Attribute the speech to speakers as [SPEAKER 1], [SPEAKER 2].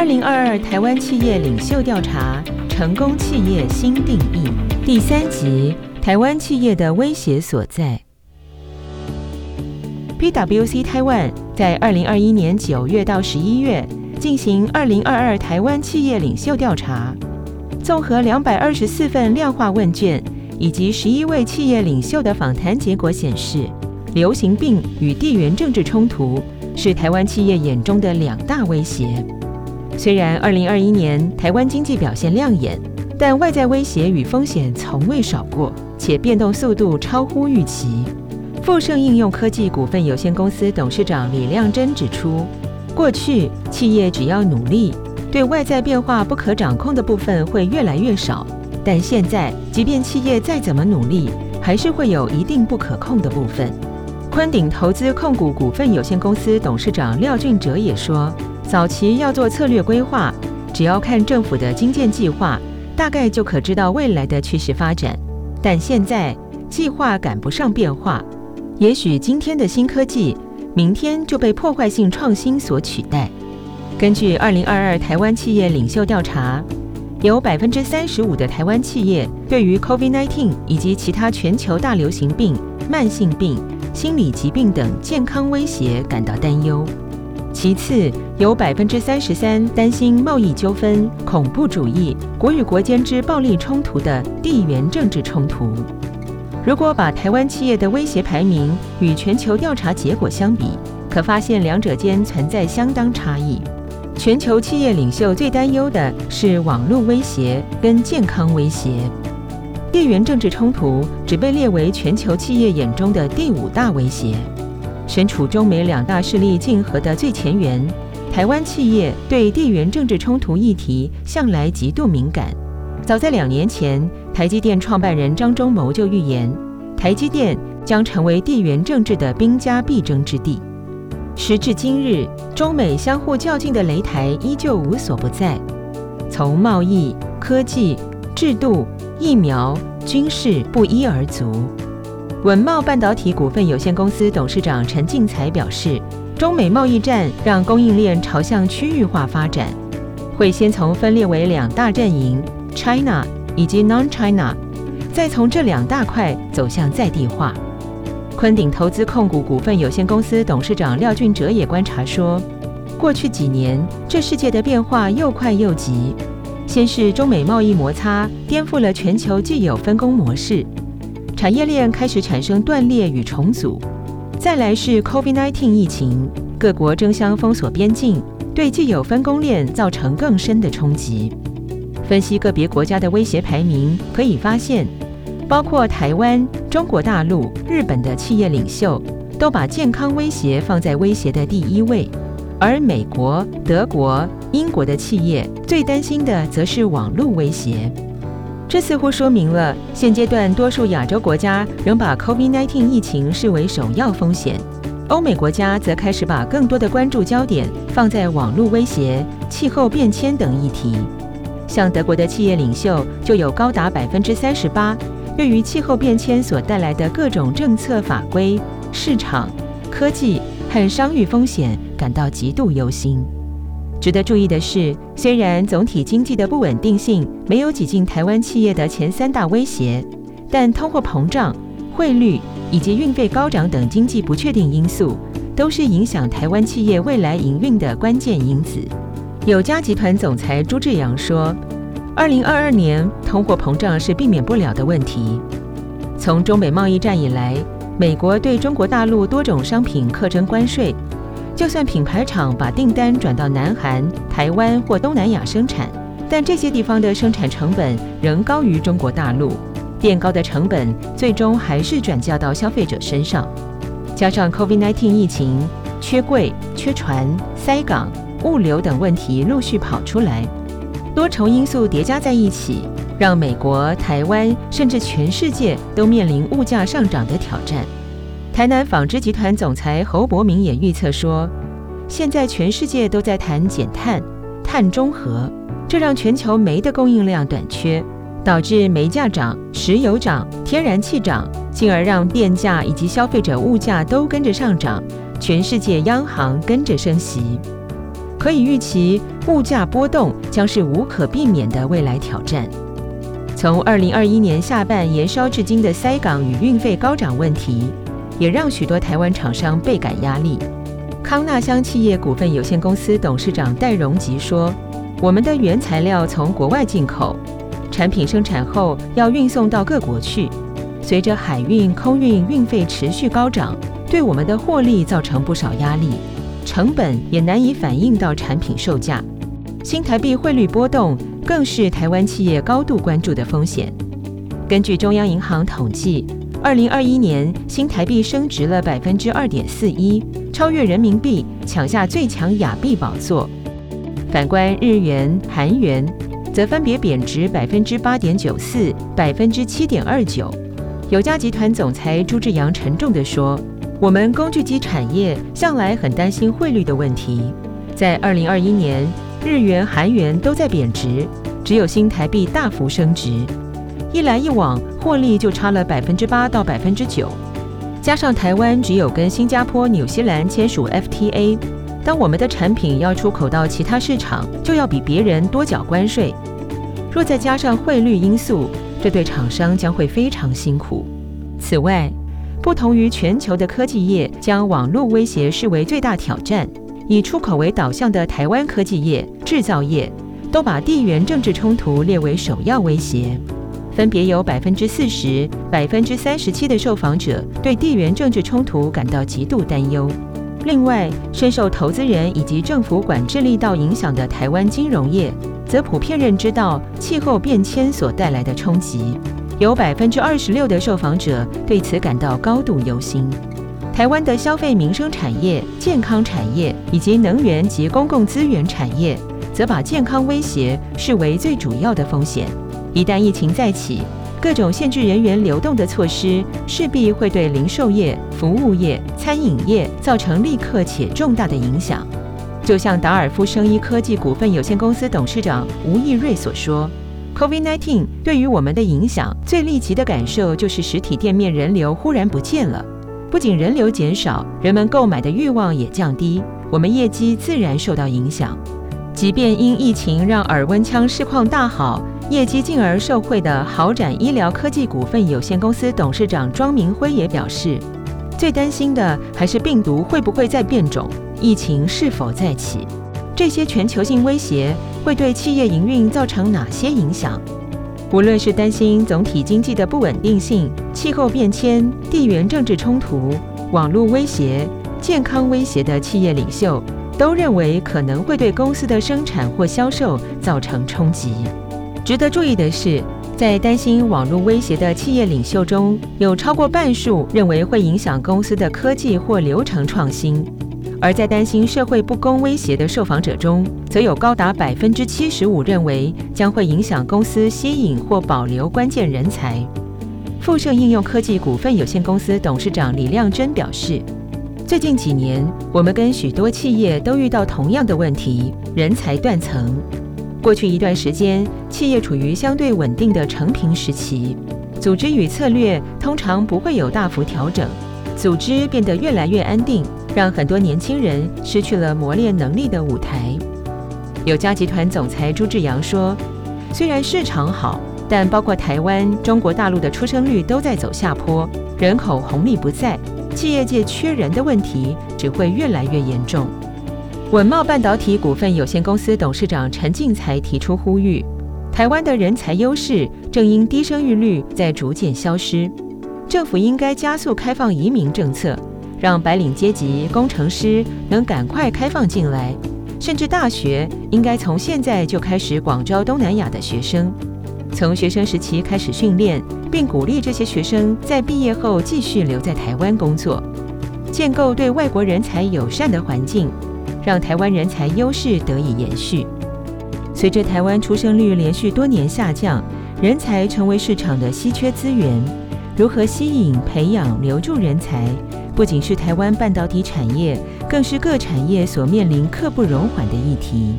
[SPEAKER 1] 二零二二台湾企业领袖调查：成功企业新定义第三集：台湾企业的威胁所在。PwC Taiwan 在二零二一年九月到十一月进行二零二二台湾企业领袖调查，综合两百二十四份量化问卷以及十一位企业领袖的访谈结果显示，流行病与地缘政治冲突是台湾企业眼中的两大威胁。虽然二零二一年台湾经济表现亮眼，但外在威胁与风险从未少过，且变动速度超乎预期。富盛应用科技股份有限公司董事长李亮珍指出，过去企业只要努力，对外在变化不可掌控的部分会越来越少。但现在，即便企业再怎么努力，还是会有一定不可控的部分。坤鼎投资控股股份有限公司董事长廖俊哲也说，早期要做策略规划，只要看政府的经建计划，大概就可知道未来的趋势发展。但现在计划赶不上变化。也许今天的新科技，明天就被破坏性创新所取代。根据二零二二台湾企业领袖调查，有百分之三十五的台湾企业对于 COVID-19 以及其他全球大流行病、慢性病、心理疾病等健康威胁感到担忧。其次，有百分之三十三担心贸易纠纷、恐怖主义、国与国间之暴力冲突的地缘政治冲突。如果把台湾企业的威胁排名与全球调查结果相比，可发现两者间存在相当差异。全球企业领袖最担忧的是网络威胁跟健康威胁，地缘政治冲突只被列为全球企业眼中的第五大威胁。身处中美两大势力竞合的最前缘，台湾企业对地缘政治冲突议题向来极度敏感。早在两年前，台积电创办人张忠谋就预言，台积电将成为地缘政治的兵家必争之地。时至今日，中美相互较劲的擂台依旧无所不在，从贸易、科技、制度、疫苗、军事不一而足。稳懋半导体股份有限公司董事长陈进财表示，中美贸易战让供应链朝向区域化发展，会先从分裂为两大阵营。China 以及 Non-China，再从这两大块走向在地化。昆鼎投资控股股份有限公司董事长廖俊哲也观察说，过去几年这世界的变化又快又急。先是中美贸易摩擦颠覆了全球既有分工模式，产业链开始产生断裂与重组；再来是 COVID-19 疫情，各国争相封锁边境，对既有分工链造成更深的冲击。分析个别国家的威胁排名，可以发现，包括台湾、中国大陆、日本的企业领袖都把健康威胁放在威胁的第一位，而美国、德国、英国的企业最担心的则是网络威胁。这似乎说明了现阶段多数亚洲国家仍把 COVID-19 疫情视为首要风险，欧美国家则开始把更多的关注焦点放在网络威胁、气候变迁等议题。像德国的企业领袖就有高达百分之三十八，对于气候变迁所带来的各种政策法规、市场、科技和商誉风险感到极度忧心。值得注意的是，虽然总体经济的不稳定性没有挤进台湾企业的前三大威胁，但通货膨胀、汇率以及运费高涨等经济不确定因素，都是影响台湾企业未来营运的关键因子。友嘉集团总裁朱志阳说：“二零二二年通货膨胀是避免不了的问题。从中美贸易战以来，美国对中国大陆多种商品课征关税，就算品牌厂把订单转到南韩、台湾或东南亚生产，但这些地方的生产成本仍高于中国大陆，垫高的成本最终还是转嫁到消费者身上。加上 COVID-19 疫情，缺柜、缺船、塞港。”物流等问题陆续跑出来，多重因素叠加在一起，让美国、台湾甚至全世界都面临物价上涨的挑战。台南纺织集团总裁侯伯明也预测说，现在全世界都在谈减碳、碳中和，这让全球煤的供应量短缺，导致煤价涨、石油涨、天然气涨，进而让电价以及消费者物价都跟着上涨，全世界央行跟着升息。可以预期物价波动将是无可避免的未来挑战。从二零二一年下半延烧至今的塞港与运费高涨问题，也让许多台湾厂商倍感压力。康纳香企业股份有限公司董事长戴荣吉说：“我们的原材料从国外进口，产品生产后要运送到各国去，随着海运、空运运费持续高涨，对我们的获利造成不少压力，成本也难以反映到产品售价。新台币汇率波动。”更是台湾企业高度关注的风险。根据中央银行统计，二零二一年新台币升值了百分之二点四一，超越人民币，抢下最强亚币宝座。反观日元、韩元，则分别贬值百分之八点九四、百分之七点二九。友嘉集团总裁朱志扬沉重地说：“我们工具机产业向来很担心汇率的问题，在二零二一年。”日元、韩元都在贬值，只有新台币大幅升值，一来一往，获利就差了百分之八到百分之九。加上台湾只有跟新加坡、纽西兰签署 FTA，当我们的产品要出口到其他市场，就要比别人多缴关税。若再加上汇率因素，这对厂商将会非常辛苦。此外，不同于全球的科技业，将网络威胁视为最大挑战。以出口为导向的台湾科技业、制造业，都把地缘政治冲突列为首要威胁。分别有百分之四十、百分之三十七的受访者对地缘政治冲突感到极度担忧。另外，深受投资人以及政府管制力道影响的台湾金融业，则普遍认知到气候变迁所带来的冲击。有百分之二十六的受访者对此感到高度忧心。台湾的消费民生产业、健康产业以及能源及公共资源产业，则把健康威胁视为最主要的风险。一旦疫情再起，各种限制人员流动的措施，势必会对零售业、服务业、餐饮业造成立刻且重大的影响。就像达尔夫生医科技股份有限公司董事长吴义瑞所说：“COVID-19 对于我们的影响，最立即的感受就是实体店面人流忽然不见了。”不仅人流减少，人们购买的欲望也降低，我们业绩自然受到影响。即便因疫情让耳温枪市况大好，业绩进而受惠的豪展医疗科技股份有限公司董事长庄明辉也表示，最担心的还是病毒会不会再变种，疫情是否再起，这些全球性威胁会对企业营运造成哪些影响？无论是担心总体经济的不稳定性、气候变迁、地缘政治冲突、网络威胁、健康威胁的企业领袖，都认为可能会对公司的生产或销售造成冲击。值得注意的是，在担心网络威胁的企业领袖中，有超过半数认为会影响公司的科技或流程创新。而在担心社会不公威胁的受访者中，则有高达百分之七十五认为将会影响公司吸引或保留关键人才。富盛应用科技股份有限公司董事长李亮珍表示，最近几年，我们跟许多企业都遇到同样的问题：人才断层。过去一段时间，企业处于相对稳定的承平时期，组织与策略通常不会有大幅调整，组织变得越来越安定。让很多年轻人失去了磨练能力的舞台。友嘉集团总裁朱志扬说：“虽然市场好，但包括台湾、中国大陆的出生率都在走下坡，人口红利不在，企业界缺人的问题只会越来越严重。”稳懋半导体股份有限公司董事长陈进财提出呼吁：“台湾的人才优势正因低生育率在逐渐消失，政府应该加速开放移民政策。”让白领阶级、工程师能赶快开放进来，甚至大学应该从现在就开始广招东南亚的学生，从学生时期开始训练，并鼓励这些学生在毕业后继续留在台湾工作，建构对外国人才友善的环境，让台湾人才优势得以延续。随着台湾出生率连续多年下降，人才成为市场的稀缺资源，如何吸引、培养、留住人才？不仅是台湾半导体产业，更是各产业所面临刻不容缓的议题。